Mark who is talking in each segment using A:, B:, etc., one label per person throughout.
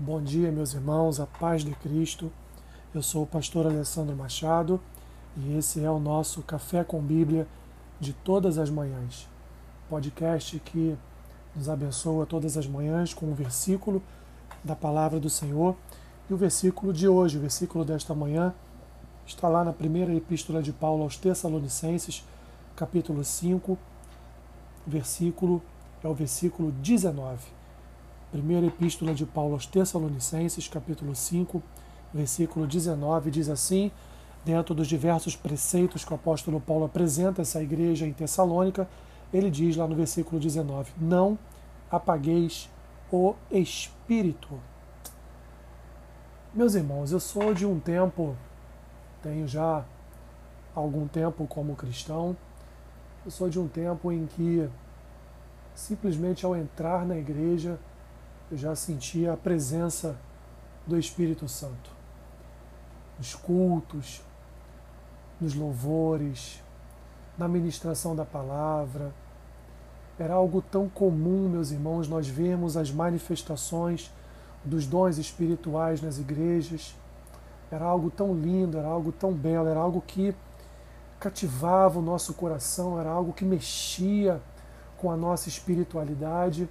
A: Bom dia, meus irmãos, a paz de Cristo. Eu sou o pastor Alessandro Machado e esse é o nosso Café com Bíblia de todas as manhãs. Podcast que nos abençoa todas as manhãs com um versículo da palavra do Senhor. E o versículo de hoje, o versículo desta manhã, está lá na primeira epístola de Paulo aos Tessalonicenses, capítulo 5, versículo é o versículo 19 Primeira Epístola de Paulo aos Tessalonicenses, capítulo 5, versículo 19, diz assim: dentro dos diversos preceitos que o apóstolo Paulo apresenta essa igreja em Tessalônica, ele diz lá no versículo 19: Não apagueis o espírito. Meus irmãos, eu sou de um tempo, tenho já algum tempo como cristão, eu sou de um tempo em que simplesmente ao entrar na igreja eu já sentia a presença do Espírito Santo. Nos cultos, nos louvores, na ministração da palavra. Era algo tão comum, meus irmãos, nós vemos as manifestações dos dons espirituais nas igrejas. Era algo tão lindo, era algo tão belo, era algo que cativava o nosso coração, era algo que mexia com a nossa espiritualidade.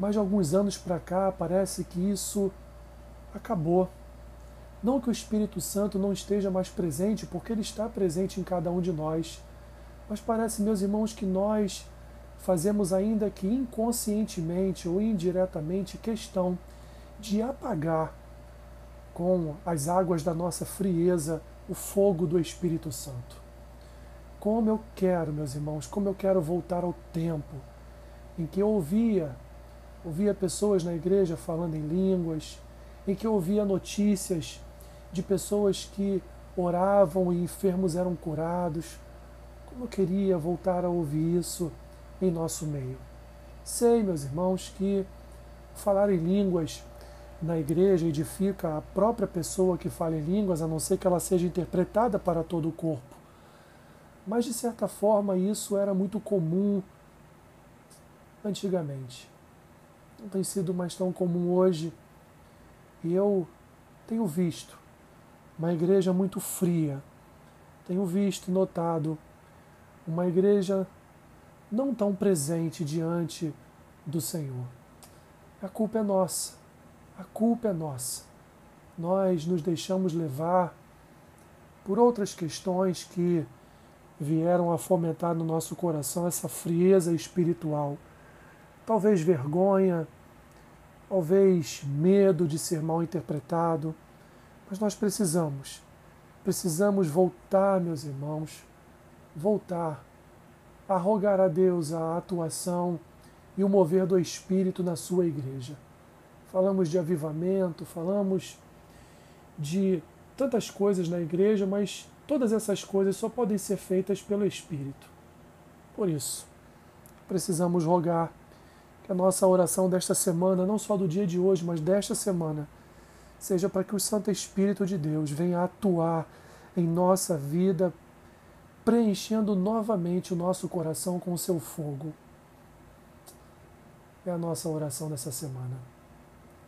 A: Mas de alguns anos para cá parece que isso acabou. Não que o Espírito Santo não esteja mais presente, porque ele está presente em cada um de nós. Mas parece, meus irmãos, que nós fazemos ainda que inconscientemente ou indiretamente questão de apagar com as águas da nossa frieza o fogo do Espírito Santo. Como eu quero, meus irmãos, como eu quero voltar ao tempo em que eu ouvia ouvia pessoas na igreja falando em línguas, em que ouvia notícias de pessoas que oravam e enfermos eram curados. Como eu queria voltar a ouvir isso em nosso meio. Sei, meus irmãos, que falar em línguas na igreja edifica a própria pessoa que fala em línguas, a não ser que ela seja interpretada para todo o corpo. Mas, de certa forma, isso era muito comum antigamente não tem sido mais tão comum hoje. E eu tenho visto uma igreja muito fria, tenho visto e notado uma igreja não tão presente diante do Senhor. A culpa é nossa, a culpa é nossa. Nós nos deixamos levar por outras questões que vieram a fomentar no nosso coração essa frieza espiritual talvez vergonha, talvez medo de ser mal interpretado, mas nós precisamos, precisamos voltar, meus irmãos, voltar a rogar a Deus a atuação e o mover do Espírito na sua igreja. Falamos de avivamento, falamos de tantas coisas na igreja, mas todas essas coisas só podem ser feitas pelo Espírito. Por isso, precisamos rogar que a nossa oração desta semana, não só do dia de hoje, mas desta semana, seja para que o Santo Espírito de Deus venha atuar em nossa vida, preenchendo novamente o nosso coração com o seu fogo. É a nossa oração dessa semana.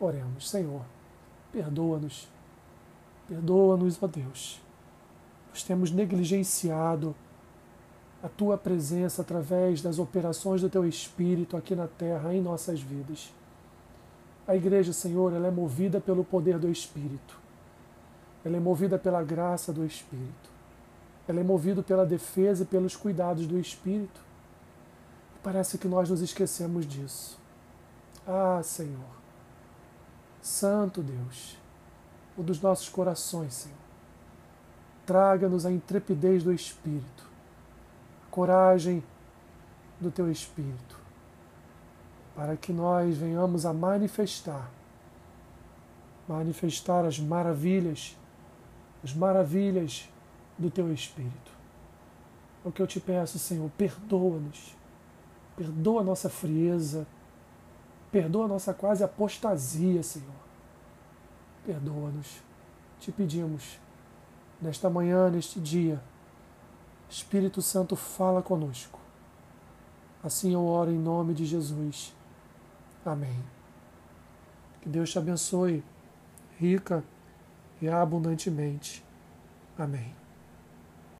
A: Oremos, Senhor, perdoa-nos, perdoa-nos, ó Deus. Nós temos negligenciado a tua presença através das operações do teu Espírito aqui na terra, em nossas vidas. A igreja, Senhor, ela é movida pelo poder do Espírito. Ela é movida pela graça do Espírito. Ela é movida pela defesa e pelos cuidados do Espírito. Parece que nós nos esquecemos disso. Ah, Senhor, Santo Deus, o dos nossos corações, Senhor, traga-nos a intrepidez do Espírito coragem do teu Espírito, para que nós venhamos a manifestar, manifestar as maravilhas, as maravilhas do teu Espírito. É o que eu te peço, Senhor, perdoa-nos, perdoa a nossa frieza, perdoa a nossa quase apostasia, Senhor. Perdoa-nos, te pedimos, nesta manhã, neste dia Espírito Santo, fala conosco. Assim eu oro em nome de Jesus. Amém. Que Deus te abençoe rica e abundantemente. Amém.